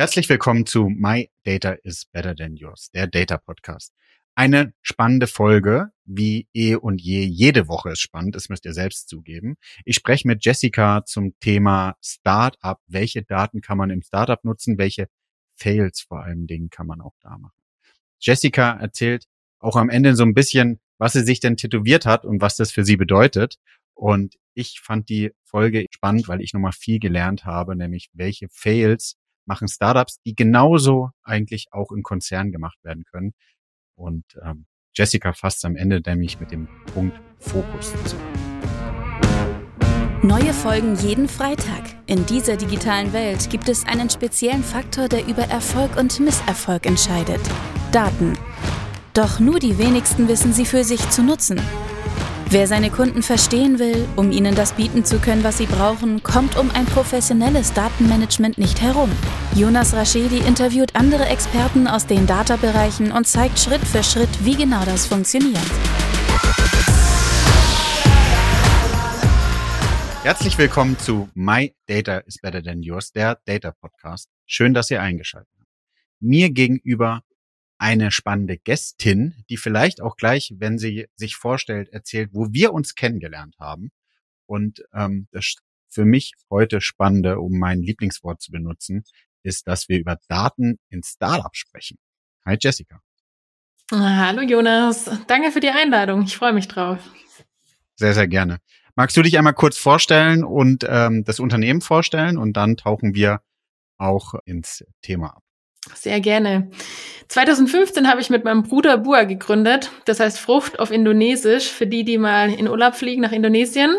Herzlich willkommen zu My Data is Better Than Yours, der Data Podcast. Eine spannende Folge, wie eh und je. Jede Woche ist spannend, das müsst ihr selbst zugeben. Ich spreche mit Jessica zum Thema Startup. Welche Daten kann man im Startup nutzen? Welche Fails vor allen Dingen kann man auch da machen? Jessica erzählt auch am Ende so ein bisschen, was sie sich denn tätowiert hat und was das für sie bedeutet. Und ich fand die Folge spannend, weil ich nochmal viel gelernt habe, nämlich welche Fails machen Startups, die genauso eigentlich auch im Konzern gemacht werden können. Und ähm, Jessica fasst am Ende nämlich mit dem Punkt Fokus zusammen. Neue Folgen jeden Freitag. In dieser digitalen Welt gibt es einen speziellen Faktor, der über Erfolg und Misserfolg entscheidet. Daten. Doch nur die wenigsten wissen sie für sich zu nutzen. Wer seine Kunden verstehen will, um ihnen das bieten zu können, was sie brauchen, kommt um ein professionelles Datenmanagement nicht herum. Jonas Raschedi interviewt andere Experten aus den Data-Bereichen und zeigt Schritt für Schritt, wie genau das funktioniert. Herzlich willkommen zu My Data is Better Than Yours, der Data Podcast. Schön, dass ihr eingeschaltet habt. Mir gegenüber eine spannende Gästin, die vielleicht auch gleich, wenn sie sich vorstellt, erzählt, wo wir uns kennengelernt haben. Und ähm, das für mich heute Spannende, um mein Lieblingswort zu benutzen, ist, dass wir über Daten in Startup sprechen. Hi Jessica. Hallo Jonas, danke für die Einladung. Ich freue mich drauf. Sehr, sehr gerne. Magst du dich einmal kurz vorstellen und ähm, das Unternehmen vorstellen und dann tauchen wir auch ins Thema ab. Sehr gerne. 2015 habe ich mit meinem Bruder Bua gegründet. Das heißt Frucht auf Indonesisch für die, die mal in Urlaub fliegen nach Indonesien.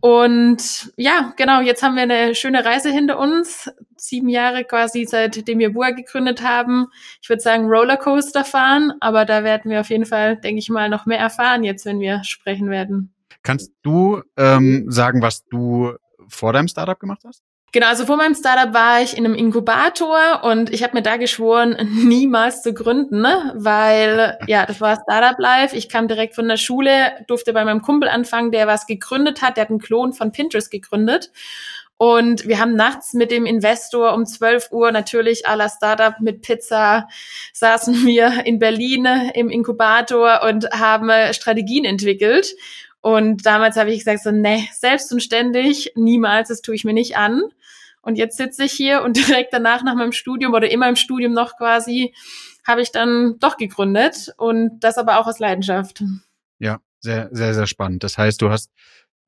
Und ja, genau, jetzt haben wir eine schöne Reise hinter uns. Sieben Jahre quasi, seitdem wir Bua gegründet haben. Ich würde sagen Rollercoaster fahren, aber da werden wir auf jeden Fall, denke ich mal, noch mehr erfahren jetzt, wenn wir sprechen werden. Kannst du ähm, sagen, was du vor deinem Startup gemacht hast? Genau, also vor meinem Startup war ich in einem Inkubator und ich habe mir da geschworen, niemals zu gründen, ne? weil ja, das war Startup Life. Ich kam direkt von der Schule, durfte bei meinem Kumpel anfangen, der was gegründet hat, der hat einen Klon von Pinterest gegründet. Und wir haben nachts mit dem Investor um 12 Uhr natürlich à la Startup mit Pizza saßen wir in Berlin im Inkubator und haben Strategien entwickelt. Und damals habe ich gesagt so, nee, selbst und ständig, niemals, das tue ich mir nicht an. Und jetzt sitze ich hier und direkt danach nach meinem Studium oder immer im Studium noch quasi, habe ich dann doch gegründet und das aber auch aus Leidenschaft. Ja, sehr, sehr, sehr spannend. Das heißt, du hast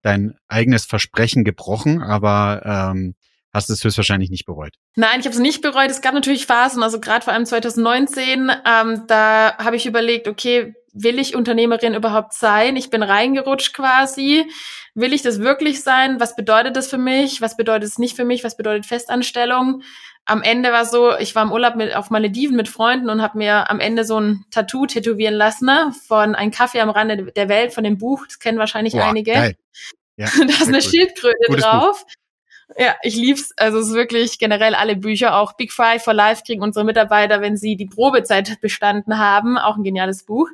dein eigenes Versprechen gebrochen, aber ähm, hast es höchstwahrscheinlich nicht bereut. Nein, ich habe es nicht bereut. Es gab natürlich Phasen, also gerade vor allem 2019, ähm, da habe ich überlegt, okay, will ich Unternehmerin überhaupt sein? Ich bin reingerutscht quasi. Will ich das wirklich sein? Was bedeutet das für mich? Was bedeutet es nicht für mich? Was bedeutet Festanstellung? Am Ende war so, ich war im Urlaub mit, auf Malediven mit Freunden und habe mir am Ende so ein Tattoo tätowieren lassen ne? von Ein Kaffee am Rande der Welt von dem Buch. Das kennen wahrscheinlich Boah, einige. Geil. Ja, da ist eine cool. Schildkröte Gutes drauf. Buch. Ja, ich lieb's. Also es ist wirklich generell alle Bücher, auch Big Five for Life kriegen unsere Mitarbeiter, wenn sie die Probezeit bestanden haben, auch ein geniales Buch.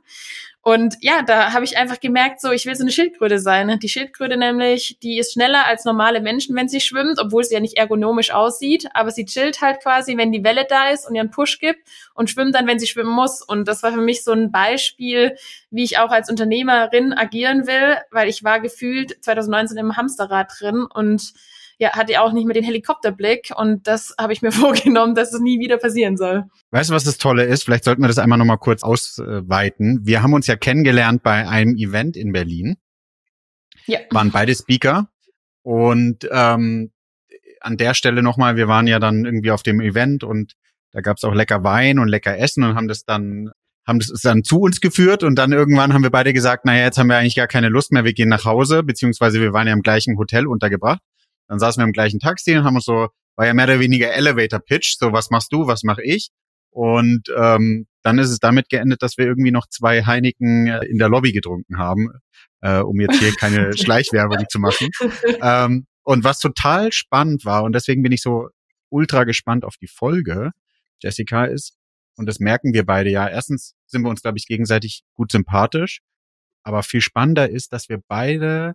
Und ja, da habe ich einfach gemerkt, so ich will so eine Schildkröte sein. Die Schildkröte nämlich, die ist schneller als normale Menschen, wenn sie schwimmt, obwohl sie ja nicht ergonomisch aussieht, aber sie chillt halt quasi, wenn die Welle da ist und ihren Push gibt und schwimmt dann, wenn sie schwimmen muss. Und das war für mich so ein Beispiel, wie ich auch als Unternehmerin agieren will, weil ich war gefühlt 2019 im Hamsterrad drin und ja, hatte auch nicht mehr den Helikopterblick und das habe ich mir vorgenommen, dass es nie wieder passieren soll. Weißt du, was das Tolle ist? Vielleicht sollten wir das einmal nochmal kurz ausweiten. Wir haben uns ja kennengelernt bei einem Event in Berlin. Ja. Waren beide Speaker und ähm, an der Stelle nochmal, wir waren ja dann irgendwie auf dem Event und da gab es auch lecker Wein und lecker Essen und haben das dann haben das dann zu uns geführt und dann irgendwann haben wir beide gesagt, naja, jetzt haben wir eigentlich gar keine Lust mehr, wir gehen nach Hause, beziehungsweise wir waren ja im gleichen Hotel untergebracht. Dann saßen wir im gleichen Taxi und haben uns so, war ja mehr oder weniger Elevator Pitch, so was machst du, was mache ich? Und ähm, dann ist es damit geendet, dass wir irgendwie noch zwei Heineken äh, in der Lobby getrunken haben, äh, um jetzt hier keine Schleichwerbung zu machen. Ähm, und was total spannend war, und deswegen bin ich so ultra gespannt auf die Folge, Jessica, ist, und das merken wir beide ja, erstens sind wir uns, glaube ich, gegenseitig gut sympathisch, aber viel spannender ist, dass wir beide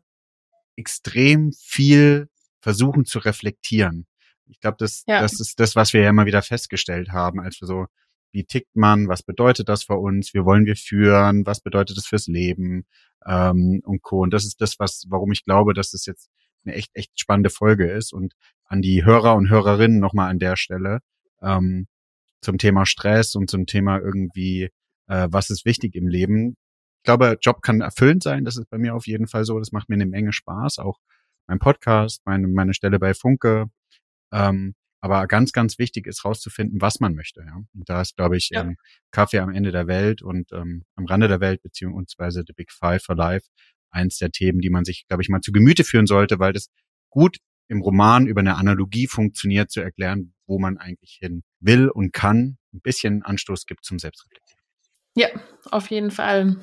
extrem viel versuchen zu reflektieren. Ich glaube, das, ja. das ist das, was wir ja immer wieder festgestellt haben, als wir so, wie tickt man, was bedeutet das für uns, wie wollen wir führen, was bedeutet das fürs Leben ähm, und Co. Und das ist das, was, warum ich glaube, dass das jetzt eine echt, echt spannende Folge ist. Und an die Hörer und Hörerinnen nochmal an der Stelle ähm, zum Thema Stress und zum Thema irgendwie, äh, was ist wichtig im Leben. Ich glaube, Job kann erfüllend sein, das ist bei mir auf jeden Fall so. Das macht mir eine Menge Spaß, auch mein Podcast, meine, meine Stelle bei Funke. Ähm, aber ganz, ganz wichtig ist rauszufinden, was man möchte. Ja? Und da ist, glaube ich, ja. ähm, Kaffee am Ende der Welt und ähm, am Rande der Welt, beziehungsweise The Big Five for Life, eins der Themen, die man sich, glaube ich, mal zu Gemüte führen sollte, weil das gut im Roman über eine Analogie funktioniert, zu erklären, wo man eigentlich hin will und kann, ein bisschen Anstoß gibt zum Selbstreflektieren. Ja, auf jeden Fall.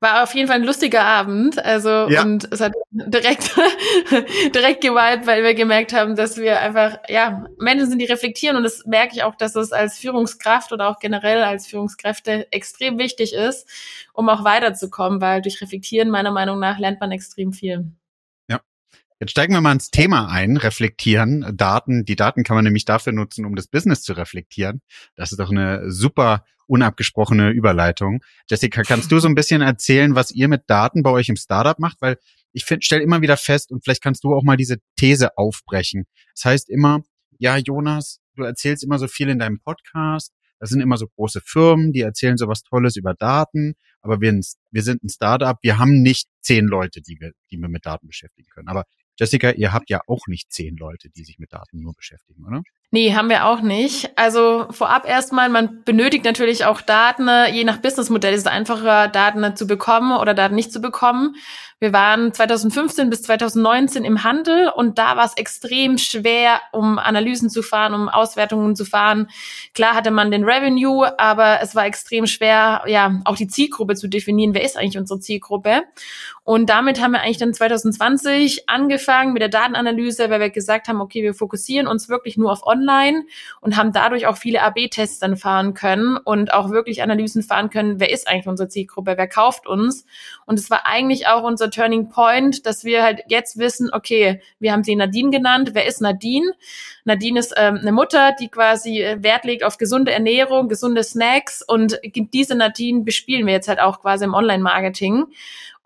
War auf jeden Fall ein lustiger Abend. Also ja. und es hat direkt direkt geweiht, weil wir gemerkt haben, dass wir einfach ja Menschen sind, die reflektieren und das merke ich auch, dass es als Führungskraft oder auch generell als Führungskräfte extrem wichtig ist, um auch weiterzukommen, weil durch Reflektieren meiner Meinung nach lernt man extrem viel. Jetzt steigen wir mal ins Thema ein, reflektieren, Daten. Die Daten kann man nämlich dafür nutzen, um das Business zu reflektieren. Das ist doch eine super unabgesprochene Überleitung. Jessica, kannst du so ein bisschen erzählen, was ihr mit Daten bei euch im Startup macht? Weil ich stelle immer wieder fest, und vielleicht kannst du auch mal diese These aufbrechen. Das heißt immer, ja, Jonas, du erzählst immer so viel in deinem Podcast. Das sind immer so große Firmen, die erzählen so was Tolles über Daten, aber wir, wir sind ein Startup, wir haben nicht zehn Leute, die wir, die wir mit Daten beschäftigen können. Aber Jessica, ihr habt ja auch nicht zehn Leute, die sich mit Daten nur beschäftigen, oder? Nee, haben wir auch nicht. Also vorab erstmal, man benötigt natürlich auch Daten. Je nach Businessmodell ist es einfacher, Daten zu bekommen oder Daten nicht zu bekommen. Wir waren 2015 bis 2019 im Handel und da war es extrem schwer, um Analysen zu fahren, um Auswertungen zu fahren. Klar hatte man den Revenue, aber es war extrem schwer, ja, auch die Zielgruppe zu definieren. Wer ist eigentlich unsere Zielgruppe? Und damit haben wir eigentlich dann 2020 angefangen mit der Datenanalyse, weil wir gesagt haben, okay, wir fokussieren uns wirklich nur auf Online und haben dadurch auch viele AB-Tests dann fahren können und auch wirklich Analysen fahren können, wer ist eigentlich unsere Zielgruppe, wer kauft uns. Und es war eigentlich auch unser Turning Point, dass wir halt jetzt wissen, okay, wir haben sie Nadine genannt, wer ist Nadine? Nadine ist ähm, eine Mutter, die quasi äh, Wert legt auf gesunde Ernährung, gesunde Snacks und diese Nadine bespielen wir jetzt halt auch quasi im Online-Marketing.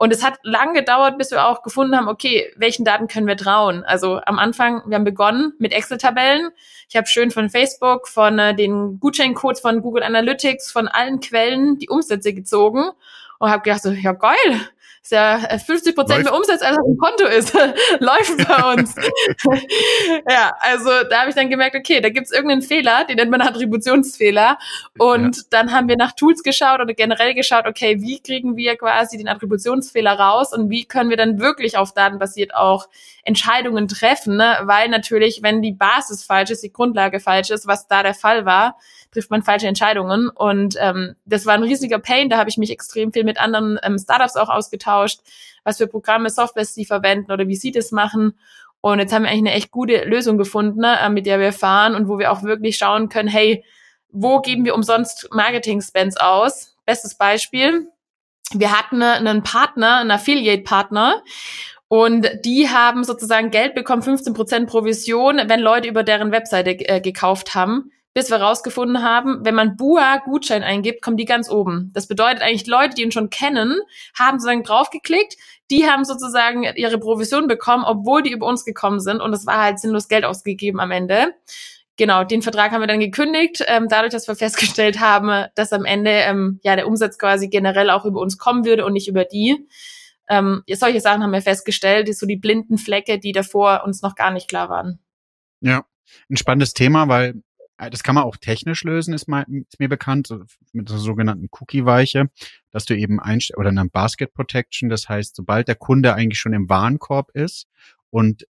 Und es hat lang gedauert, bis wir auch gefunden haben, okay, welchen Daten können wir trauen? Also am Anfang, wir haben begonnen mit Excel-Tabellen. Ich habe schön von Facebook, von äh, den Gutscheincodes von Google Analytics, von allen Quellen die Umsätze gezogen und habe gedacht, so, ja geil, ist ja 50 äh, Prozent mehr Umsatz, als auf dem Konto ist. Läuft bei uns. ja, also da habe ich dann gemerkt, okay, da gibt's irgendeinen Fehler, den nennt man Attributionsfehler. Und ja. dann haben wir nach Tools geschaut oder generell geschaut, okay, wie kriegen wir quasi den Attributionsfehler raus und wie können wir dann wirklich auf Daten basiert auch Entscheidungen treffen, ne? weil natürlich, wenn die Basis falsch ist, die Grundlage falsch ist, was da der Fall war, trifft man falsche Entscheidungen. Und ähm, das war ein riesiger Pain. Da habe ich mich extrem viel mit anderen ähm, Startups auch ausgetauscht, was für Programme, Softwares sie verwenden oder wie sie das machen. Und jetzt haben wir eigentlich eine echt gute Lösung gefunden, ne, mit der wir fahren und wo wir auch wirklich schauen können, hey, wo geben wir umsonst Marketing-Spends aus? Bestes Beispiel. Wir hatten einen Partner, einen Affiliate-Partner und die haben sozusagen Geld bekommen, 15% Provision, wenn Leute über deren Webseite äh, gekauft haben bis wir rausgefunden haben, wenn man Bua Gutschein eingibt, kommen die ganz oben. Das bedeutet eigentlich, Leute, die ihn schon kennen, haben sozusagen draufgeklickt, die haben sozusagen ihre Provision bekommen, obwohl die über uns gekommen sind und es war halt sinnlos Geld ausgegeben am Ende. Genau, den Vertrag haben wir dann gekündigt, ähm, dadurch, dass wir festgestellt haben, dass am Ende ähm, ja der Umsatz quasi generell auch über uns kommen würde und nicht über die. Ähm, solche Sachen haben wir festgestellt, so die blinden Flecke, die davor uns noch gar nicht klar waren. Ja, ein spannendes Thema, weil das kann man auch technisch lösen, ist, mal, ist mir bekannt, mit der sogenannten Cookie-Weiche, dass du eben einst oder einer Basket Protection, das heißt, sobald der Kunde eigentlich schon im Warenkorb ist und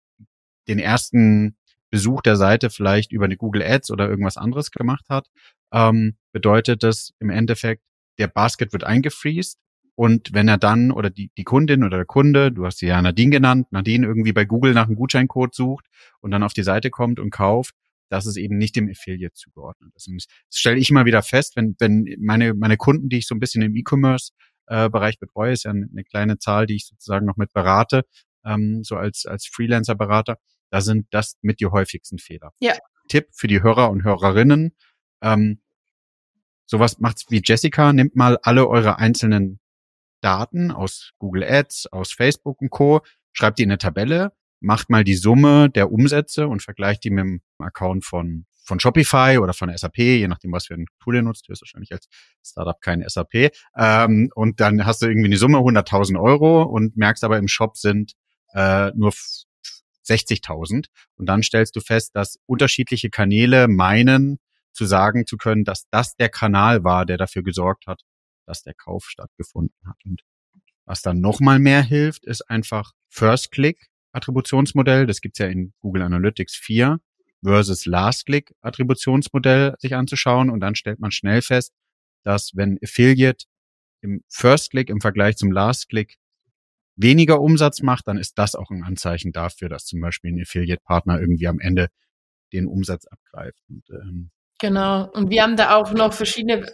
den ersten Besuch der Seite vielleicht über eine Google Ads oder irgendwas anderes gemacht hat, ähm, bedeutet das im Endeffekt, der Basket wird eingefriest und wenn er dann oder die, die Kundin oder der Kunde, du hast sie ja Nadine genannt, Nadine irgendwie bei Google nach einem Gutscheincode sucht und dann auf die Seite kommt und kauft, dass es eben nicht dem Affiliate zugeordnet ist. Und das stelle ich immer wieder fest, wenn, wenn meine, meine Kunden, die ich so ein bisschen im E-Commerce-Bereich äh, betreue, ist ja eine kleine Zahl, die ich sozusagen noch mit berate, ähm, so als, als Freelancer-Berater, Da sind das mit die häufigsten Fehler. Ja. Tipp für die Hörer und Hörerinnen. Ähm, sowas macht's wie Jessica, nimmt mal alle eure einzelnen Daten aus Google Ads, aus Facebook und Co., schreibt die in eine Tabelle, macht mal die Summe der Umsätze und vergleicht die mit dem Account von von Shopify oder von SAP, je nachdem, was für ein Tool ihr nutzt. Du hast wahrscheinlich als Startup kein SAP. Ähm, und dann hast du irgendwie eine Summe 100.000 Euro und merkst aber im Shop sind äh, nur 60.000. Und dann stellst du fest, dass unterschiedliche Kanäle meinen, zu sagen zu können, dass das der Kanal war, der dafür gesorgt hat, dass der Kauf stattgefunden hat. Und was dann nochmal mehr hilft, ist einfach First Click Attributionsmodell. Das gibt's ja in Google Analytics 4 versus Last-Click-Attributionsmodell sich anzuschauen und dann stellt man schnell fest, dass wenn Affiliate im First-Click im Vergleich zum Last-Click weniger Umsatz macht, dann ist das auch ein Anzeichen dafür, dass zum Beispiel ein Affiliate-Partner irgendwie am Ende den Umsatz abgreift. Und, ähm, genau. Und wir haben da auch noch verschiedene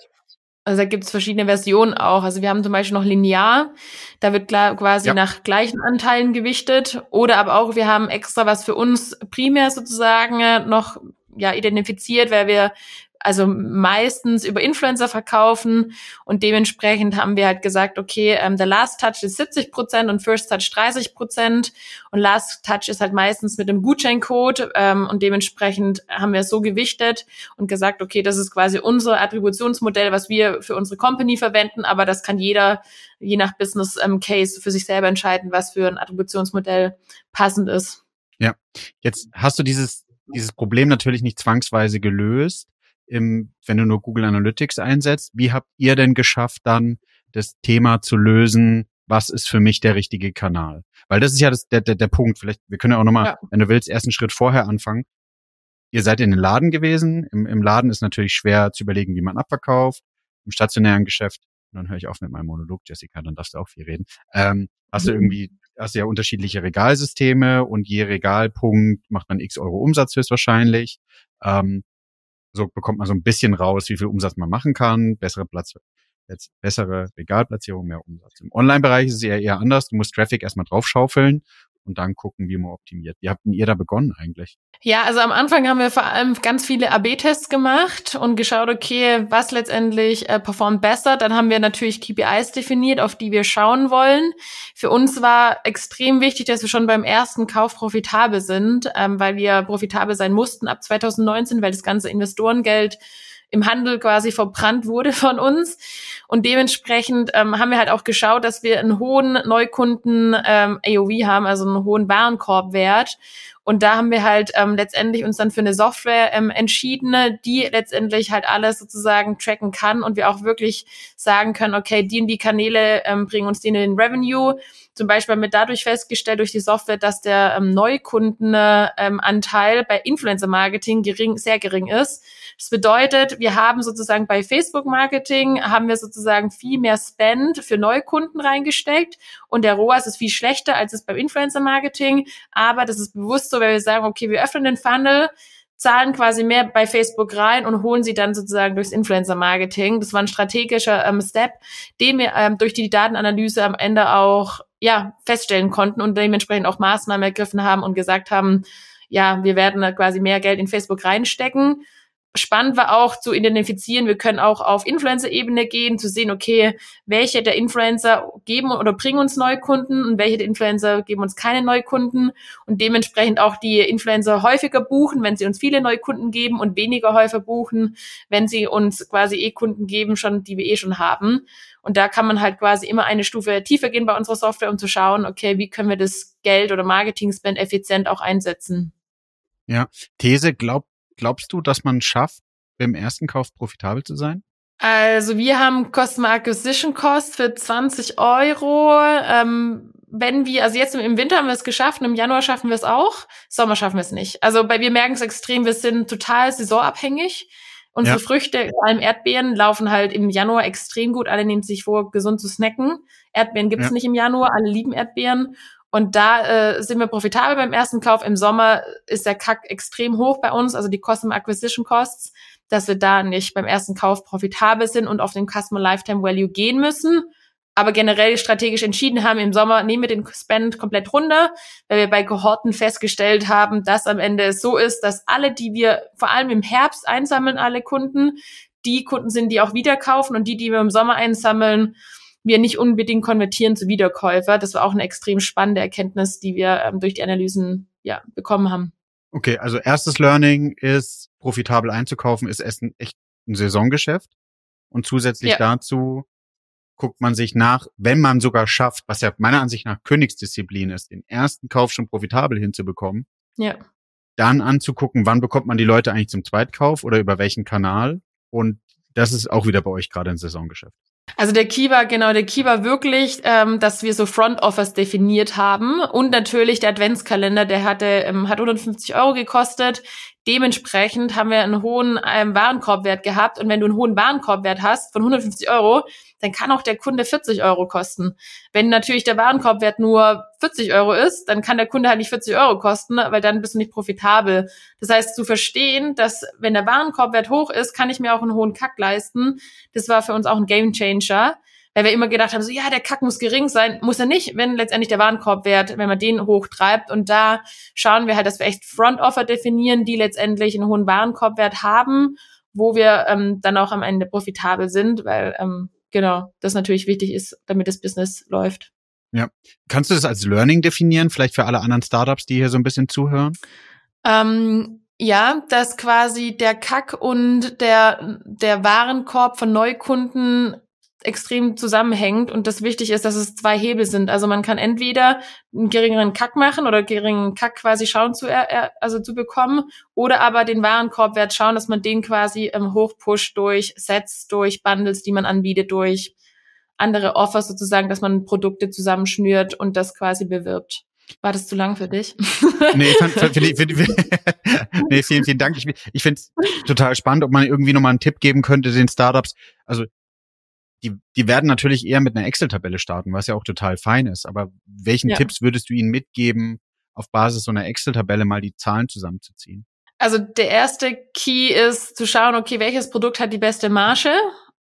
also da gibt's verschiedene Versionen auch. Also wir haben zum Beispiel noch linear, da wird klar quasi ja. nach gleichen Anteilen gewichtet. Oder aber auch, wir haben extra was für uns primär sozusagen noch ja identifiziert, weil wir also meistens über Influencer verkaufen. Und dementsprechend haben wir halt gesagt, okay, ähm, der Last Touch ist 70 Prozent und First Touch 30 Prozent. Und Last Touch ist halt meistens mit dem Gutscheincode ähm, und dementsprechend haben wir es so gewichtet und gesagt, okay, das ist quasi unser Attributionsmodell, was wir für unsere Company verwenden, aber das kann jeder je nach Business ähm, Case für sich selber entscheiden, was für ein Attributionsmodell passend ist. Ja, jetzt hast du dieses dieses Problem natürlich nicht zwangsweise gelöst, im, wenn du nur Google Analytics einsetzt. Wie habt ihr denn geschafft, dann das Thema zu lösen? Was ist für mich der richtige Kanal? Weil das ist ja das, der, der, der Punkt. Vielleicht, wir können ja auch nochmal, ja. wenn du willst, ersten Schritt vorher anfangen. Ihr seid in den Laden gewesen. Im, Im Laden ist natürlich schwer zu überlegen, wie man abverkauft. Im stationären Geschäft, dann höre ich auf mit meinem Monolog, Jessica, dann darfst du auch viel reden. Ähm, hast du mhm. irgendwie, hast du ja unterschiedliche Regalsysteme und je Regalpunkt macht man x Euro Umsatz höchstwahrscheinlich. Ähm, so bekommt man so ein bisschen raus, wie viel Umsatz man machen kann, bessere Platz, bessere Regalplatzierung, mehr Umsatz. Im Online-Bereich ist es eher, eher anders. Du musst Traffic erstmal draufschaufeln und dann gucken, wie man optimiert. Wie habt ihr da begonnen eigentlich? Ja, also am Anfang haben wir vor allem ganz viele AB-Tests gemacht und geschaut, okay, was letztendlich äh, performt besser. Dann haben wir natürlich KPIs definiert, auf die wir schauen wollen. Für uns war extrem wichtig, dass wir schon beim ersten Kauf profitabel sind, ähm, weil wir profitabel sein mussten ab 2019, weil das ganze Investorengeld im Handel quasi verbrannt wurde von uns. Und dementsprechend ähm, haben wir halt auch geschaut, dass wir einen hohen Neukunden ähm, AOV haben, also einen hohen Warenkorbwert. Und da haben wir halt ähm, letztendlich uns dann für eine Software ähm, entschieden, die letztendlich halt alles sozusagen tracken kann und wir auch wirklich sagen können, okay, die und die Kanäle ähm, bringen uns den den Revenue. Zum Beispiel haben wir dadurch festgestellt durch die Software, dass der ähm, Neukundenanteil ähm, bei Influencer-Marketing gering, sehr gering ist. Das bedeutet, wir haben sozusagen bei Facebook-Marketing haben wir sozusagen viel mehr Spend für Neukunden reingesteckt und der ROAS ist viel schlechter als es beim Influencer-Marketing. Aber das ist bewusst so, weil wir sagen, okay, wir öffnen den Funnel, zahlen quasi mehr bei Facebook rein und holen sie dann sozusagen durchs Influencer-Marketing. Das war ein strategischer ähm, Step, den wir ähm, durch die Datenanalyse am Ende auch ja feststellen konnten und dementsprechend auch Maßnahmen ergriffen haben und gesagt haben, ja, wir werden quasi mehr Geld in Facebook reinstecken spannend war auch zu identifizieren, wir können auch auf Influencer-Ebene gehen, zu sehen, okay, welche der Influencer geben oder bringen uns Neukunden und welche der Influencer geben uns keine Neukunden und dementsprechend auch die Influencer häufiger buchen, wenn sie uns viele Neukunden geben und weniger häufig buchen, wenn sie uns quasi eh Kunden geben, schon, die wir eh schon haben. Und da kann man halt quasi immer eine Stufe tiefer gehen bei unserer Software, um zu schauen, okay, wie können wir das Geld oder Marketing-Spend effizient auch einsetzen. Ja, These, glaubt glaubst du, dass man schafft, beim ersten Kauf profitabel zu sein? Also wir haben Customer Acquisition Cost für 20 Euro. Ähm, wenn wir, also jetzt im Winter haben wir es geschafft und im Januar schaffen wir es auch, Sommer schaffen wir es nicht. Also bei, wir merken es extrem, wir sind total saisonabhängig. Unsere ja. Früchte, vor allem Erdbeeren, laufen halt im Januar extrem gut. Alle nehmen sich vor, gesund zu snacken. Erdbeeren gibt's ja. nicht im Januar, alle lieben Erdbeeren. Und da äh, sind wir profitabel beim ersten Kauf. Im Sommer ist der Kack extrem hoch bei uns, also die Customer Acquisition Costs, dass wir da nicht beim ersten Kauf profitabel sind und auf den Customer Lifetime Value gehen müssen. aber generell strategisch entschieden haben, im Sommer nehmen wir den Spend komplett runter, weil wir bei Kohorten festgestellt haben, dass am Ende es so ist, dass alle, die wir vor allem im Herbst einsammeln, alle Kunden, die Kunden sind, die auch wieder kaufen und die, die wir im Sommer einsammeln, wir nicht unbedingt konvertieren zu Wiederkäufer. Das war auch eine extrem spannende Erkenntnis, die wir ähm, durch die Analysen ja, bekommen haben. Okay, also erstes Learning ist, profitabel einzukaufen, ist Essen echt ein Saisongeschäft. Und zusätzlich ja. dazu guckt man sich nach, wenn man sogar schafft, was ja meiner Ansicht nach Königsdisziplin ist, den ersten Kauf schon profitabel hinzubekommen. Ja. Dann anzugucken, wann bekommt man die Leute eigentlich zum Zweitkauf oder über welchen Kanal. Und das ist auch wieder bei euch gerade ein Saisongeschäft. Also der Key war, genau, der Key war wirklich, ähm, dass wir so Front Offers definiert haben und natürlich der Adventskalender, der hatte, ähm, hat 150 Euro gekostet. Dementsprechend haben wir einen hohen ähm, Warenkorbwert gehabt und wenn du einen hohen Warenkorbwert hast von 150 Euro, dann kann auch der Kunde 40 Euro kosten. Wenn natürlich der Warenkorbwert nur 40 Euro ist, dann kann der Kunde halt nicht 40 Euro kosten, weil dann bist du nicht profitabel. Das heißt, zu verstehen, dass wenn der Warenkorbwert hoch ist, kann ich mir auch einen hohen Kack leisten. Das war für uns auch ein Gamechanger weil wir immer gedacht haben, so ja, der Kack muss gering sein, muss er nicht, wenn letztendlich der Warenkorbwert, wenn man den hochtreibt. Und da schauen wir halt, dass wir echt Front Offer definieren, die letztendlich einen hohen Warenkorbwert haben, wo wir ähm, dann auch am Ende profitabel sind, weil ähm, genau, das natürlich wichtig ist, damit das Business läuft. Ja. Kannst du das als Learning definieren, vielleicht für alle anderen Startups, die hier so ein bisschen zuhören? Ähm, ja, dass quasi der Kack und der, der Warenkorb von Neukunden extrem zusammenhängt und das wichtig ist, dass es zwei Hebel sind. Also man kann entweder einen geringeren Kack machen oder geringen Kack quasi schauen zu, er, also zu bekommen oder aber den Warenkorbwert schauen, dass man den quasi ähm, hochpusht durch Sets, durch Bundles, die man anbietet, durch andere Offers sozusagen, dass man Produkte zusammenschnürt und das quasi bewirbt. War das zu lang für dich? nee, fand, fand, find, find, nee, vielen, vielen Dank. Ich, ich finde es total spannend, ob man irgendwie nochmal einen Tipp geben könnte den Startups. Also die, die werden natürlich eher mit einer Excel-Tabelle starten, was ja auch total fein ist. Aber welchen ja. Tipps würdest du ihnen mitgeben, auf Basis so einer Excel-Tabelle mal die Zahlen zusammenzuziehen? Also der erste Key ist zu schauen, okay, welches Produkt hat die beste Marge?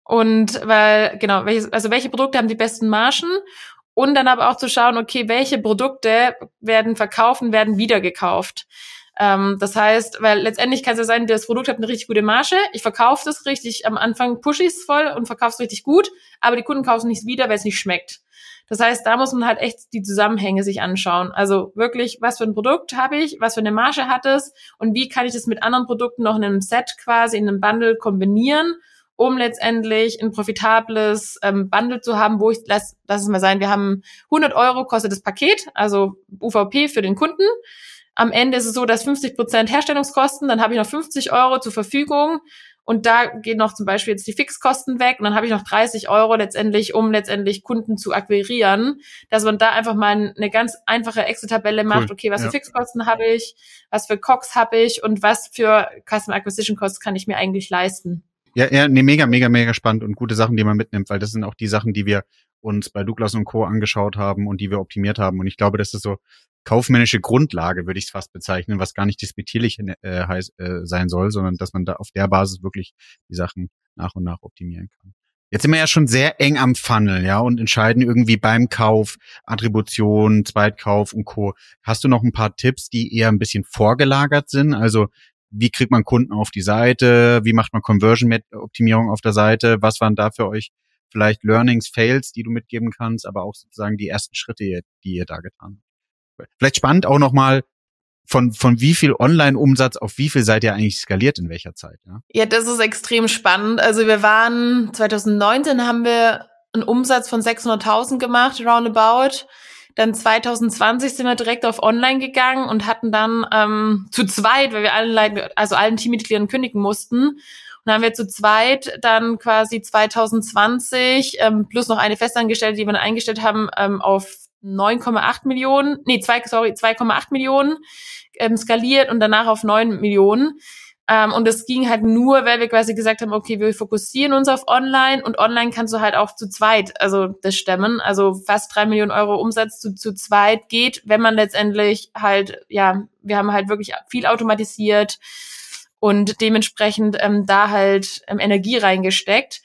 Und weil, genau, welches, also welche Produkte haben die besten Margen? Und dann aber auch zu schauen, okay, welche Produkte werden verkauft und werden wieder gekauft. Ähm, das heißt, weil letztendlich kann es ja sein, das Produkt hat eine richtig gute Marge, ich verkaufe das richtig, am Anfang pushe ich es voll und verkaufe es richtig gut, aber die Kunden kaufen nichts wieder, weil es nicht schmeckt. Das heißt, da muss man halt echt die Zusammenhänge sich anschauen. Also wirklich, was für ein Produkt habe ich, was für eine Marge hat es und wie kann ich das mit anderen Produkten noch in einem Set quasi, in einem Bundle kombinieren, um letztendlich ein profitables ähm, Bundle zu haben, wo ich, lass, lass es mal sein, wir haben 100 Euro kostet das Paket, also UVP für den Kunden. Am Ende ist es so, dass 50 Prozent Herstellungskosten, dann habe ich noch 50 Euro zur Verfügung und da gehen noch zum Beispiel jetzt die Fixkosten weg und dann habe ich noch 30 Euro letztendlich, um letztendlich Kunden zu akquirieren, dass man da einfach mal eine ganz einfache Excel-Tabelle macht, cool. okay, was ja. für Fixkosten habe ich, was für Cox habe ich und was für Customer Acquisition Costs kann ich mir eigentlich leisten. Ja, ja, nee, mega, mega, mega spannend und gute Sachen, die man mitnimmt, weil das sind auch die Sachen, die wir uns bei Douglas und Co. angeschaut haben und die wir optimiert haben. Und ich glaube, das ist so kaufmännische Grundlage, würde ich es fast bezeichnen, was gar nicht disputierlich äh, äh, sein soll, sondern dass man da auf der Basis wirklich die Sachen nach und nach optimieren kann. Jetzt sind wir ja schon sehr eng am Funnel, ja, und entscheiden irgendwie beim Kauf, Attribution, Zweitkauf und Co. Hast du noch ein paar Tipps, die eher ein bisschen vorgelagert sind? Also wie kriegt man Kunden auf die Seite? Wie macht man Conversion-Optimierung auf der Seite? Was waren da für euch vielleicht Learnings, Fails, die du mitgeben kannst, aber auch sozusagen die ersten Schritte, die ihr da getan habt? Vielleicht spannend auch nochmal, von, von wie viel Online-Umsatz auf wie viel seid ihr eigentlich skaliert in welcher Zeit? Ja? ja, das ist extrem spannend. Also wir waren, 2019 haben wir einen Umsatz von 600.000 gemacht, roundabout. Dann 2020 sind wir direkt auf Online gegangen und hatten dann ähm, zu zweit, weil wir allen, also allen Teammitgliedern kündigen mussten. Und dann haben wir zu zweit dann quasi 2020 ähm, plus noch eine Festangestellte, die wir dann eingestellt haben, ähm, auf 9,8 Millionen, nee, zwei, sorry, 2,8 Millionen ähm, skaliert und danach auf 9 Millionen. Ähm, und das ging halt nur, weil wir quasi gesagt haben, okay, wir fokussieren uns auf Online und Online kannst du halt auch zu zweit, also das stemmen. Also fast drei Millionen Euro Umsatz zu, zu zweit geht, wenn man letztendlich halt, ja, wir haben halt wirklich viel automatisiert und dementsprechend ähm, da halt ähm, Energie reingesteckt.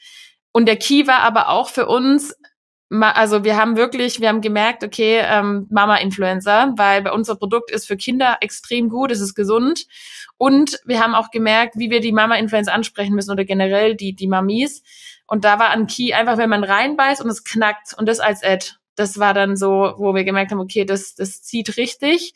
Und der Key war aber auch für uns, also wir haben wirklich, wir haben gemerkt, okay, ähm, Mama-Influencer, weil unser Produkt ist für Kinder extrem gut, es ist gesund. Und wir haben auch gemerkt, wie wir die Mama-Influencer ansprechen müssen oder generell die, die Mamis. Und da war ein Key einfach, wenn man reinbeißt und es knackt und das als Ad. Das war dann so, wo wir gemerkt haben, okay, das, das zieht richtig.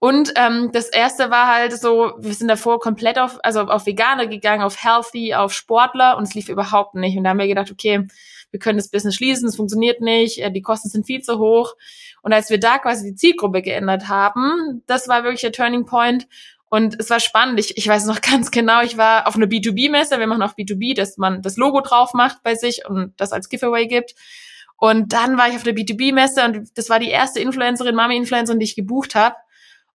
Und ähm, das erste war halt so, wir sind davor komplett auf, also auf Veganer gegangen, auf Healthy, auf Sportler und es lief überhaupt nicht. Und da haben wir gedacht, okay, wir können das Business schließen, es funktioniert nicht, äh, die Kosten sind viel zu hoch. Und als wir da quasi die Zielgruppe geändert haben, das war wirklich der Turning Point. Und es war spannend. Ich, ich weiß noch ganz genau, ich war auf einer B2B-Messe. Wir machen auch B2B, dass man das Logo drauf macht bei sich und das als Giveaway gibt. Und dann war ich auf der B2B-Messe und das war die erste Influencerin, Mami-Influencerin, die ich gebucht habe.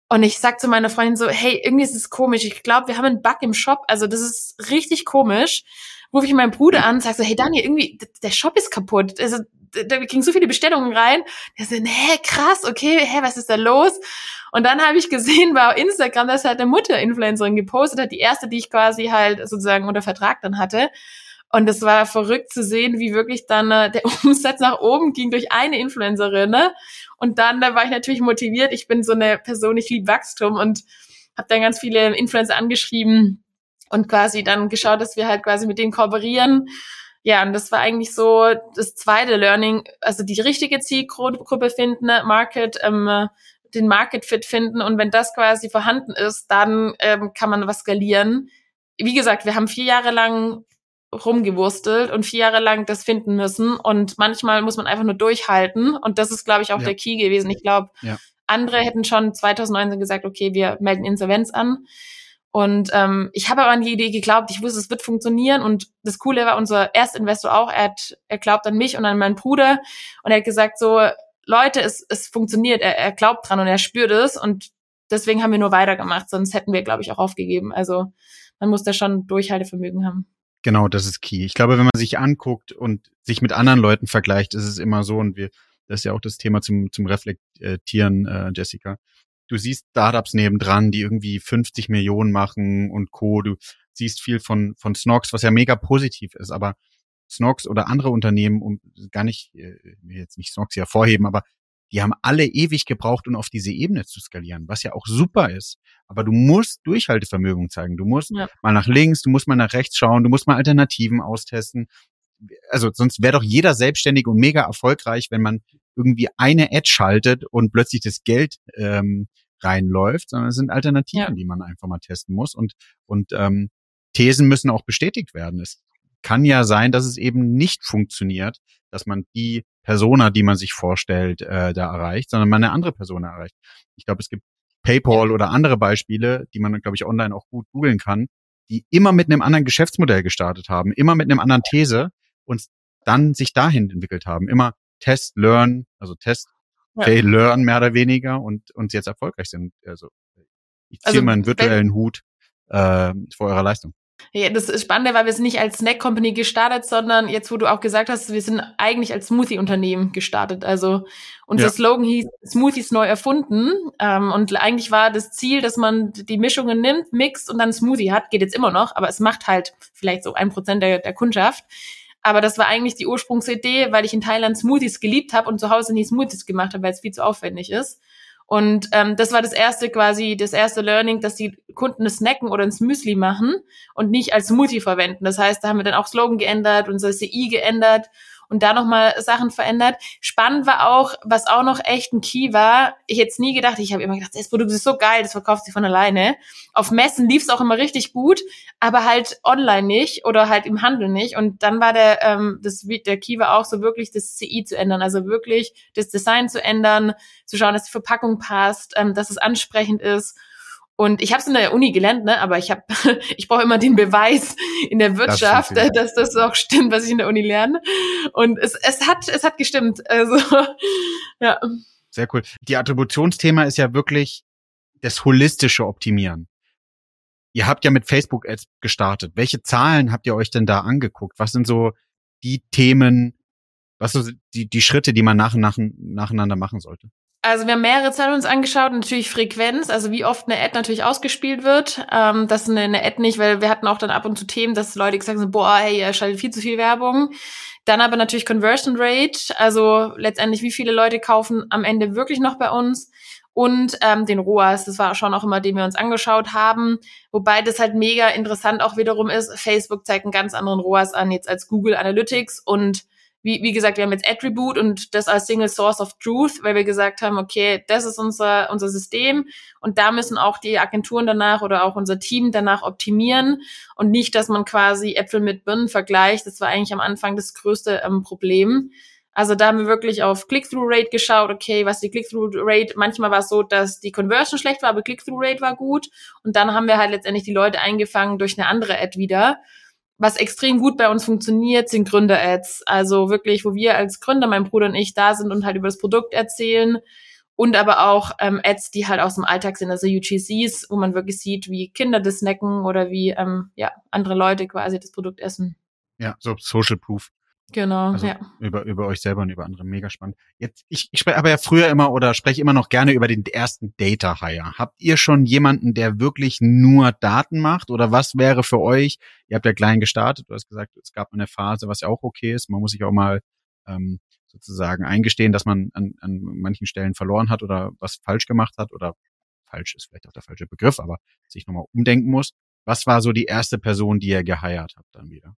Und ich sag zu meiner Freundin so, hey, irgendwie ist es komisch. Ich glaube, wir haben einen Bug im Shop. Also das ist richtig komisch rufe ich meinen Bruder an und sage so, hey Daniel, irgendwie, der Shop ist kaputt. Also, da kriegen so viele Bestellungen rein. Der so, hä, krass, okay, hä, was ist da los? Und dann habe ich gesehen bei Instagram, dass halt eine Mutter-Influencerin gepostet hat, die erste, die ich quasi halt sozusagen unter Vertrag dann hatte. Und es war verrückt zu sehen, wie wirklich dann äh, der Umsatz nach oben ging durch eine Influencerin. Ne? Und dann da war ich natürlich motiviert. Ich bin so eine Person, ich liebe Wachstum und habe dann ganz viele Influencer angeschrieben, und quasi dann geschaut, dass wir halt quasi mit denen kooperieren. Ja, und das war eigentlich so das zweite Learning, also die richtige Zielgruppe finden, Market, ähm, den Market Fit finden und wenn das quasi vorhanden ist, dann ähm, kann man was skalieren. Wie gesagt, wir haben vier Jahre lang rumgewurstelt und vier Jahre lang das finden müssen und manchmal muss man einfach nur durchhalten und das ist, glaube ich, auch ja. der Key gewesen. Ich glaube, ja. andere hätten schon 2019 gesagt, okay, wir melden Insolvenz an. Und ähm, ich habe aber an die Idee geglaubt, ich wusste, es wird funktionieren. Und das Coole war, unser Erstinvestor auch, er, hat, er glaubt an mich und an meinen Bruder. Und er hat gesagt so, Leute, es, es funktioniert, er, er glaubt dran und er spürt es. Und deswegen haben wir nur weitergemacht, sonst hätten wir, glaube ich, auch aufgegeben. Also man muss da schon Durchhaltevermögen haben. Genau, das ist key. Ich glaube, wenn man sich anguckt und sich mit anderen Leuten vergleicht, ist es immer so, und wir, das ist ja auch das Thema zum, zum Reflektieren, äh, Jessica du siehst Startups nebendran, die irgendwie 50 Millionen machen und Co. Du siehst viel von, von Snox, was ja mega positiv ist, aber Snox oder andere Unternehmen, um gar nicht, äh, jetzt nicht Snox hervorheben, aber die haben alle ewig gebraucht, um auf diese Ebene zu skalieren, was ja auch super ist. Aber du musst Durchhaltevermögen zeigen. Du musst ja. mal nach links, du musst mal nach rechts schauen, du musst mal Alternativen austesten. Also sonst wäre doch jeder selbstständig und mega erfolgreich, wenn man irgendwie eine Ad schaltet und plötzlich das Geld ähm, reinläuft, sondern es sind Alternativen, ja. die man einfach mal testen muss. Und, und ähm, Thesen müssen auch bestätigt werden. Es kann ja sein, dass es eben nicht funktioniert, dass man die Persona, die man sich vorstellt, äh, da erreicht, sondern man eine andere Persona erreicht. Ich glaube, es gibt PayPal oder andere Beispiele, die man, glaube ich, online auch gut googeln kann, die immer mit einem anderen Geschäftsmodell gestartet haben, immer mit einem anderen These und dann sich dahin entwickelt haben. Immer Test, Learn, also Test, ja. Fail, Learn mehr oder weniger und, und jetzt erfolgreich sind. Also ich ziehe also, meinen virtuellen Hut äh, vor eurer Leistung. Ja, das ist spannend, weil wir sind nicht als Snack Company gestartet, sondern jetzt, wo du auch gesagt hast, wir sind eigentlich als Smoothie-Unternehmen gestartet. Also unser ja. Slogan hieß Smoothies neu erfunden. Ähm, und eigentlich war das Ziel, dass man die Mischungen nimmt, mixt und dann Smoothie hat. Geht jetzt immer noch, aber es macht halt vielleicht so ein Prozent der, der Kundschaft. Aber das war eigentlich die Ursprungsidee, weil ich in Thailand Smoothies geliebt habe und zu Hause nie Smoothies gemacht habe, weil es viel zu aufwendig ist. Und ähm, das war das erste quasi, das erste Learning, dass die Kunden das Snacken oder ins Müsli machen und nicht als Smoothie verwenden. Das heißt, da haben wir dann auch Slogan geändert, unser CI geändert und da nochmal Sachen verändert. Spannend war auch, was auch noch echt ein Key war, ich jetzt nie gedacht, ich habe immer gedacht, das Produkt ist so geil, das verkauft sich von alleine. Auf Messen lief es auch immer richtig gut, aber halt online nicht oder halt im Handel nicht. Und dann war der, ähm, das, der Key war auch so wirklich das CI zu ändern, also wirklich das Design zu ändern, zu schauen, dass die Verpackung passt, ähm, dass es ansprechend ist und ich habe es in der Uni gelernt, ne? aber ich habe, ich brauche immer den Beweis in der Wirtschaft, das dass das auch stimmt, was ich in der Uni lerne. Und es, es hat, es hat gestimmt. Also ja. Sehr cool. Die Attributionsthema ist ja wirklich das holistische Optimieren. Ihr habt ja mit Facebook Ads gestartet. Welche Zahlen habt ihr euch denn da angeguckt? Was sind so die Themen, was so die, die Schritte, die man nach, nach, nacheinander machen sollte? Also wir haben mehrere Zahlen uns angeschaut, natürlich Frequenz, also wie oft eine Ad natürlich ausgespielt wird. Ähm, das ist eine, eine Ad nicht, weil wir hatten auch dann ab und zu Themen, dass Leute gesagt haben, boah, hey, ihr schaltet viel zu viel Werbung. Dann aber natürlich Conversion Rate, also letztendlich wie viele Leute kaufen am Ende wirklich noch bei uns und ähm, den ROAS, das war schon auch immer, den wir uns angeschaut haben, wobei das halt mega interessant auch wiederum ist. Facebook zeigt einen ganz anderen ROAS an jetzt als Google Analytics und wie, wie gesagt, wir haben jetzt Attribute und das als Single Source of Truth, weil wir gesagt haben, okay, das ist unser, unser System und da müssen auch die Agenturen danach oder auch unser Team danach optimieren und nicht, dass man quasi Äpfel mit Birnen vergleicht. Das war eigentlich am Anfang das größte ähm, Problem. Also da haben wir wirklich auf Click-Through-Rate geschaut, okay, was die Click-Through-Rate, manchmal war es so, dass die Conversion schlecht war, aber Click-Through-Rate war gut. Und dann haben wir halt letztendlich die Leute eingefangen durch eine andere Ad wieder was extrem gut bei uns funktioniert, sind Gründer-Ads. Also wirklich, wo wir als Gründer, mein Bruder und ich, da sind und halt über das Produkt erzählen. Und aber auch ähm, Ads, die halt aus dem Alltag sind, also UGCs, wo man wirklich sieht, wie Kinder das snacken oder wie ähm, ja, andere Leute quasi das Produkt essen. Ja, so Social Proof. Genau, also ja. Über, über euch selber und über andere. Mega spannend. Jetzt, ich, ich spreche aber ja früher immer oder spreche immer noch gerne über den ersten Data Hire. Habt ihr schon jemanden, der wirklich nur Daten macht? Oder was wäre für euch? Ihr habt ja klein gestartet. Du hast gesagt, es gab eine Phase, was ja auch okay ist. Man muss sich auch mal ähm, sozusagen eingestehen, dass man an, an manchen Stellen verloren hat oder was falsch gemacht hat oder falsch ist vielleicht auch der falsche Begriff, aber sich nochmal umdenken muss. Was war so die erste Person, die ihr geheiert habt dann wieder?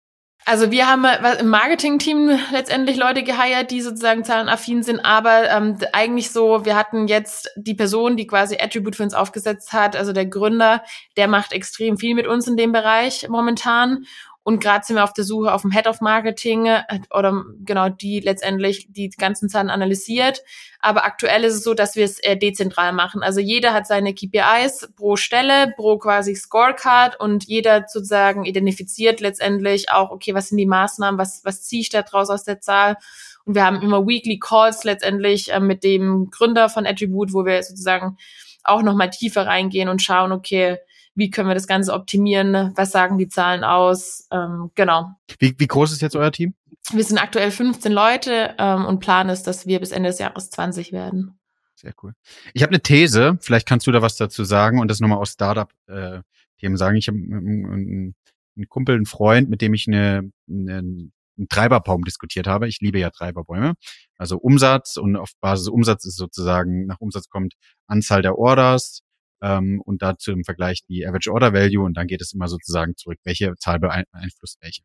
Also wir haben äh, im Marketing-Team letztendlich Leute geheiert, die sozusagen zahlenaffin sind, aber ähm, eigentlich so, wir hatten jetzt die Person, die quasi Attribute für uns aufgesetzt hat, also der Gründer, der macht extrem viel mit uns in dem Bereich momentan und gerade sind wir auf der Suche auf dem Head of Marketing äh, oder genau die letztendlich die ganzen Zahlen analysiert. Aber aktuell ist es so, dass wir es eher dezentral machen. Also jeder hat seine KPIs pro Stelle, pro quasi Scorecard und jeder sozusagen identifiziert letztendlich auch, okay, was sind die Maßnahmen, was, was ziehe ich da draus aus der Zahl? Und wir haben immer Weekly Calls letztendlich äh, mit dem Gründer von Attribute, wo wir sozusagen auch nochmal tiefer reingehen und schauen, okay, wie können wir das Ganze optimieren, was sagen die Zahlen aus, ähm, genau. Wie, wie groß ist jetzt euer Team? Wir sind aktuell 15 Leute ähm, und Plan ist, dass wir bis Ende des Jahres 20 werden. Sehr cool. Ich habe eine These, vielleicht kannst du da was dazu sagen und das nochmal aus Startup-Themen äh, sagen. Ich habe einen, einen Kumpel, einen Freund, mit dem ich eine, eine, einen Treiberbaum diskutiert habe. Ich liebe ja Treiberbäume. Also Umsatz und auf Basis Umsatz ist sozusagen, nach Umsatz kommt Anzahl der Orders, ähm, und dazu im Vergleich die Average Order Value und dann geht es immer sozusagen zurück, welche Zahl beeinflusst welche.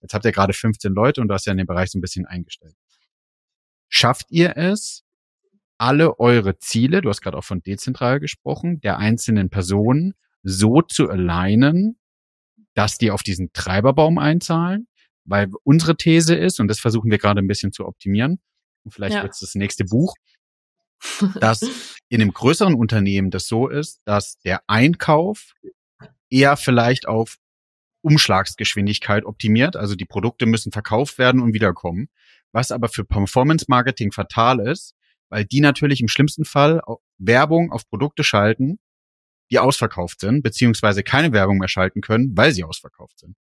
Jetzt habt ihr gerade 15 Leute und du hast ja in dem Bereich so ein bisschen eingestellt. Schafft ihr es, alle eure Ziele, du hast gerade auch von dezentral gesprochen, der einzelnen Personen so zu alignen, dass die auf diesen Treiberbaum einzahlen? Weil unsere These ist, und das versuchen wir gerade ein bisschen zu optimieren, und vielleicht ja. wird es das nächste Buch, dass in einem größeren Unternehmen das so ist, dass der Einkauf eher vielleicht auf Umschlagsgeschwindigkeit optimiert, also die Produkte müssen verkauft werden und wiederkommen, was aber für Performance Marketing fatal ist, weil die natürlich im schlimmsten Fall Werbung auf Produkte schalten, die ausverkauft sind, beziehungsweise keine Werbung mehr schalten können, weil sie ausverkauft sind.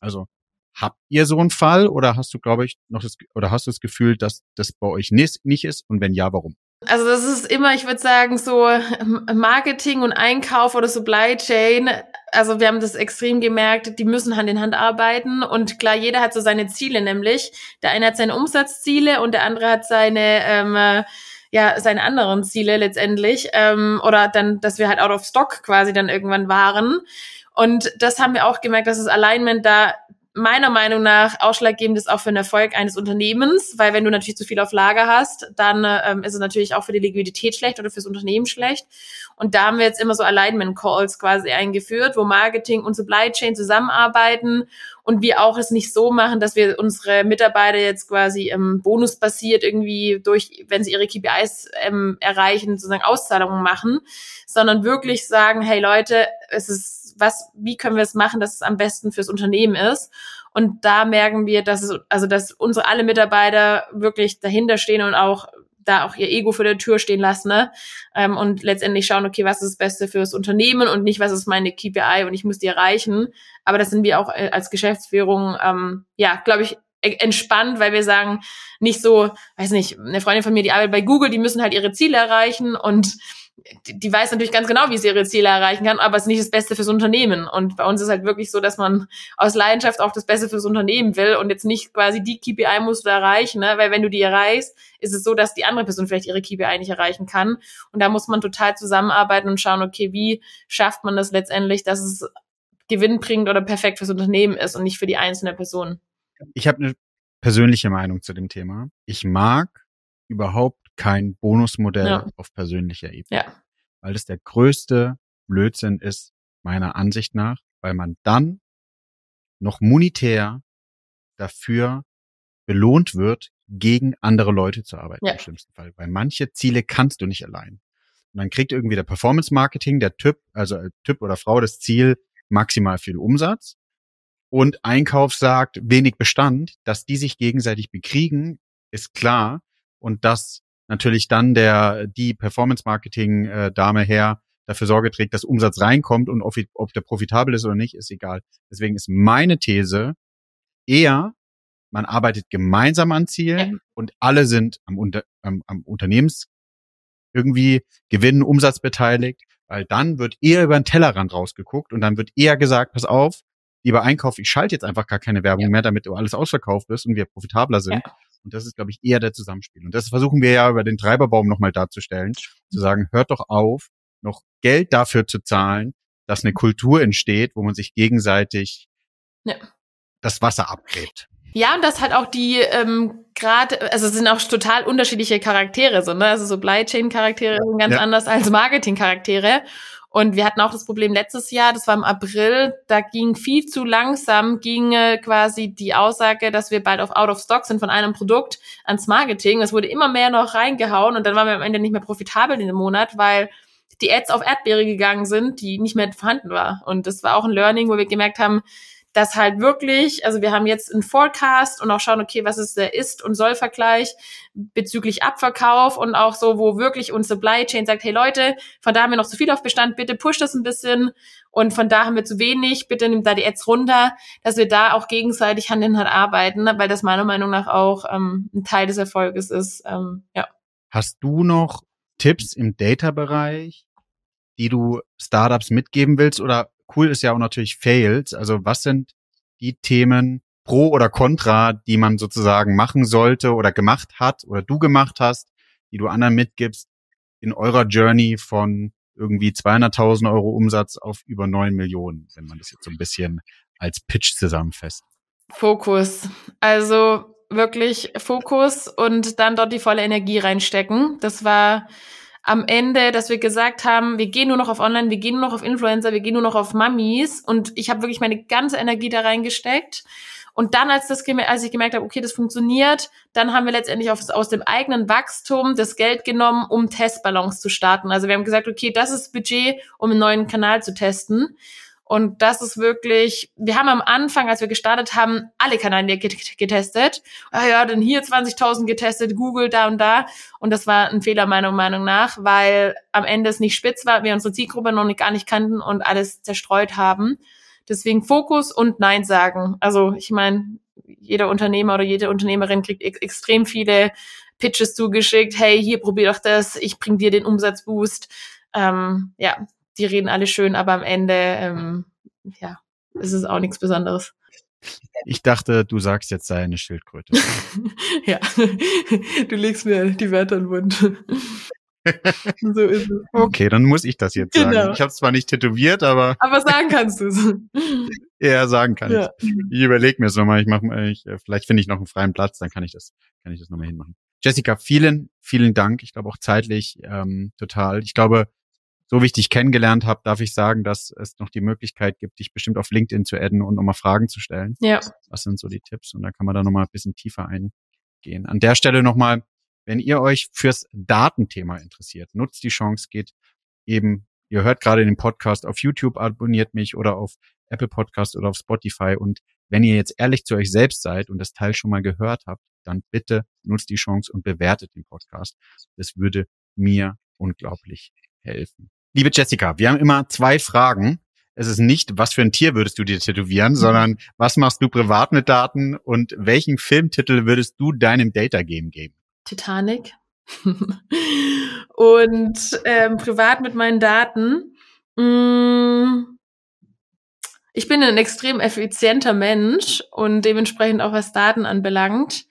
Also habt ihr so einen Fall oder hast du, glaube ich, noch das, oder hast du das Gefühl, dass das bei euch nicht, nicht ist und wenn ja, warum? Also das ist immer, ich würde sagen, so Marketing und Einkauf oder Supply Chain. Also wir haben das extrem gemerkt, die müssen Hand in Hand arbeiten und klar, jeder hat so seine Ziele, nämlich der eine hat seine Umsatzziele und der andere hat seine ähm, ja seine anderen Ziele letztendlich ähm, oder dann, dass wir halt out of stock quasi dann irgendwann waren. Und das haben wir auch gemerkt, dass das Alignment da meiner Meinung nach ausschlaggebend ist auch für den Erfolg eines Unternehmens, weil wenn du natürlich zu viel auf Lager hast, dann ähm, ist es natürlich auch für die Liquidität schlecht oder fürs Unternehmen schlecht. Und da haben wir jetzt immer so Alignment Calls quasi eingeführt, wo Marketing und Supply Chain zusammenarbeiten und wir auch es nicht so machen, dass wir unsere Mitarbeiter jetzt quasi ähm, bonusbasiert irgendwie durch, wenn sie ihre KPIs ähm, erreichen, sozusagen Auszahlungen machen, sondern wirklich sagen, hey Leute, es ist was, wie können wir es machen, dass es am besten fürs Unternehmen ist? Und da merken wir, dass es, also, dass unsere alle Mitarbeiter wirklich dahinter stehen und auch da auch ihr Ego vor der Tür stehen lassen, ne? Ähm, und letztendlich schauen, okay, was ist das Beste fürs Unternehmen und nicht, was ist meine KPI und ich muss die erreichen. Aber das sind wir auch äh, als Geschäftsführung, ähm, ja, glaube ich, e-, entspannt, weil wir sagen, nicht so, weiß nicht, eine Freundin von mir, die arbeitet bei Google, die müssen halt ihre Ziele erreichen und die, weiß natürlich ganz genau, wie sie ihre Ziele erreichen kann, aber es ist nicht das Beste fürs Unternehmen. Und bei uns ist halt wirklich so, dass man aus Leidenschaft auch das Beste fürs Unternehmen will und jetzt nicht quasi die KPI musst du erreichen, ne? weil wenn du die erreichst, ist es so, dass die andere Person vielleicht ihre KPI nicht erreichen kann. Und da muss man total zusammenarbeiten und schauen, okay, wie schafft man das letztendlich, dass es Gewinn bringt oder perfekt fürs Unternehmen ist und nicht für die einzelne Person. Ich habe eine persönliche Meinung zu dem Thema. Ich mag überhaupt kein Bonusmodell ja. auf persönlicher Ebene. Ja. Weil das der größte Blödsinn ist, meiner Ansicht nach, weil man dann noch monetär dafür belohnt wird, gegen andere Leute zu arbeiten ja. im schlimmsten Fall. Weil manche Ziele kannst du nicht allein. Und dann kriegt irgendwie der Performance Marketing, der Typ, also Typ oder Frau das Ziel, maximal viel Umsatz. Und Einkauf sagt wenig Bestand, dass die sich gegenseitig bekriegen, ist klar. Und dass natürlich dann der die Performance Marketing äh, Dame her dafür Sorge trägt, dass Umsatz reinkommt und ob, ob der profitabel ist oder nicht, ist egal. Deswegen ist meine These eher, man arbeitet gemeinsam an Zielen ja. und alle sind am, Unter am, am Unternehmens irgendwie Gewinn, Umsatz beteiligt, weil dann wird eher über den Tellerrand rausgeguckt und dann wird eher gesagt, pass auf, lieber Einkauf, ich schalte jetzt einfach gar keine Werbung ja. mehr, damit du alles ausverkauft ist und wir profitabler sind. Ja. Und das ist, glaube ich, eher der Zusammenspiel. Und das versuchen wir ja über den Treiberbaum nochmal darzustellen, zu sagen, hört doch auf, noch Geld dafür zu zahlen, dass eine Kultur entsteht, wo man sich gegenseitig ja. das Wasser abgräbt. Ja, und das hat auch die ähm, gerade, also es sind auch total unterschiedliche Charaktere, so, ne? Also Supply Chain Charaktere sind ganz ja. anders als Marketing Charaktere. Und wir hatten auch das Problem letztes Jahr, das war im April, da ging viel zu langsam, ging quasi die Aussage, dass wir bald auf Out of Stock sind von einem Produkt ans Marketing. Es wurde immer mehr noch reingehauen und dann waren wir am Ende nicht mehr profitabel in dem Monat, weil die Ads auf Erdbeere gegangen sind, die nicht mehr vorhanden war. Und das war auch ein Learning, wo wir gemerkt haben, dass halt wirklich, also wir haben jetzt einen Forecast und auch schauen, okay, was ist der Ist- und Soll-Vergleich bezüglich Abverkauf und auch so, wo wirklich uns Supply Chain sagt, hey Leute, von da haben wir noch zu viel auf Bestand, bitte push das ein bisschen und von da haben wir zu wenig, bitte nimmt da die Ads runter, dass wir da auch gegenseitig Hand in Hand arbeiten, weil das meiner Meinung nach auch ähm, ein Teil des Erfolges ist. Ähm, ja. Hast du noch Tipps im Data-Bereich, die du Startups mitgeben willst oder cool ist ja auch natürlich Fails. Also was sind die Themen pro oder contra, die man sozusagen machen sollte oder gemacht hat oder du gemacht hast, die du anderen mitgibst in eurer Journey von irgendwie 200.000 Euro Umsatz auf über 9 Millionen, wenn man das jetzt so ein bisschen als Pitch zusammenfasst. Fokus. Also wirklich Fokus und dann dort die volle Energie reinstecken. Das war am Ende, dass wir gesagt haben, wir gehen nur noch auf Online, wir gehen nur noch auf Influencer, wir gehen nur noch auf Mummies und ich habe wirklich meine ganze Energie da reingesteckt. Und dann, als, das, als ich gemerkt habe, okay, das funktioniert, dann haben wir letztendlich aus, aus dem eigenen Wachstum das Geld genommen, um Testballons zu starten. Also wir haben gesagt, okay, das ist Budget, um einen neuen Kanal zu testen. Und das ist wirklich, wir haben am Anfang, als wir gestartet haben, alle Kanäle getestet. Ah ja, dann hier 20.000 getestet, Google da und da. Und das war ein Fehler meiner Meinung nach, weil am Ende es nicht spitz war, wir unsere Zielgruppe noch nicht, gar nicht kannten und alles zerstreut haben. Deswegen Fokus und Nein sagen. Also ich meine, jeder Unternehmer oder jede Unternehmerin kriegt ex extrem viele Pitches zugeschickt. Hey, hier probier doch das, ich bring dir den Umsatzboost. Ähm, ja, die reden alle schön, aber am Ende, ähm, ja, ist es auch nichts Besonderes. Ich dachte, du sagst jetzt sei eine Schildkröte. ja, du legst mir die Wörter in den Mund. so ist es. Okay, dann muss ich das jetzt sagen. Genau. Ich habe es zwar nicht tätowiert, aber. Aber sagen kannst du es. ja, sagen kann ja. ich. Ich überlege mir es nochmal. Ich mach, ich, äh, vielleicht finde ich noch einen freien Platz, dann kann ich das, kann ich das nochmal hinmachen. Jessica, vielen, vielen Dank. Ich glaube auch zeitlich ähm, total. Ich glaube, so wie ich dich kennengelernt habe, darf ich sagen, dass es noch die Möglichkeit gibt, dich bestimmt auf LinkedIn zu adden und nochmal Fragen zu stellen. Ja. Was sind so die Tipps? Und da kann man da nochmal ein bisschen tiefer eingehen. An der Stelle nochmal, wenn ihr euch fürs Datenthema interessiert, nutzt die Chance, geht eben, ihr hört gerade den Podcast auf YouTube, abonniert mich oder auf Apple Podcast oder auf Spotify und wenn ihr jetzt ehrlich zu euch selbst seid und das Teil schon mal gehört habt, dann bitte nutzt die Chance und bewertet den Podcast. Das würde mir unglaublich helfen. Liebe Jessica, wir haben immer zwei Fragen. es ist nicht, was für ein Tier würdest du dir tätowieren, mhm. sondern was machst du privat mit Daten und welchen Filmtitel würdest du deinem Data Game geben? Titanic. und ähm, privat mit meinen Daten. Mh, mm, ich bin ein extrem effizienter Mensch und dementsprechend auch was Daten anbelangt.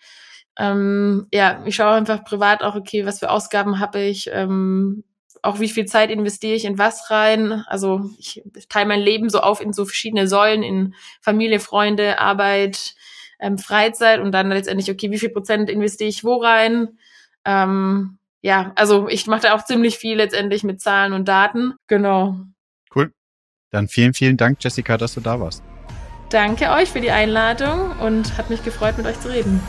Ähm, ja, ich schaue einfach privat auch, okay, was für Ausgaben habe ich, ähm, auch wie viel Zeit investiere ich in was rein. Also ich teile mein Leben so auf in so verschiedene Säulen, in Familie, Freunde, Arbeit, ähm, Freizeit und dann letztendlich, okay, wie viel Prozent investiere ich wo rein. Ähm, ja, also ich mache da auch ziemlich viel letztendlich mit Zahlen und Daten. Genau. Cool. Dann vielen, vielen Dank, Jessica, dass du da warst. Danke euch für die Einladung und hat mich gefreut, mit euch zu reden.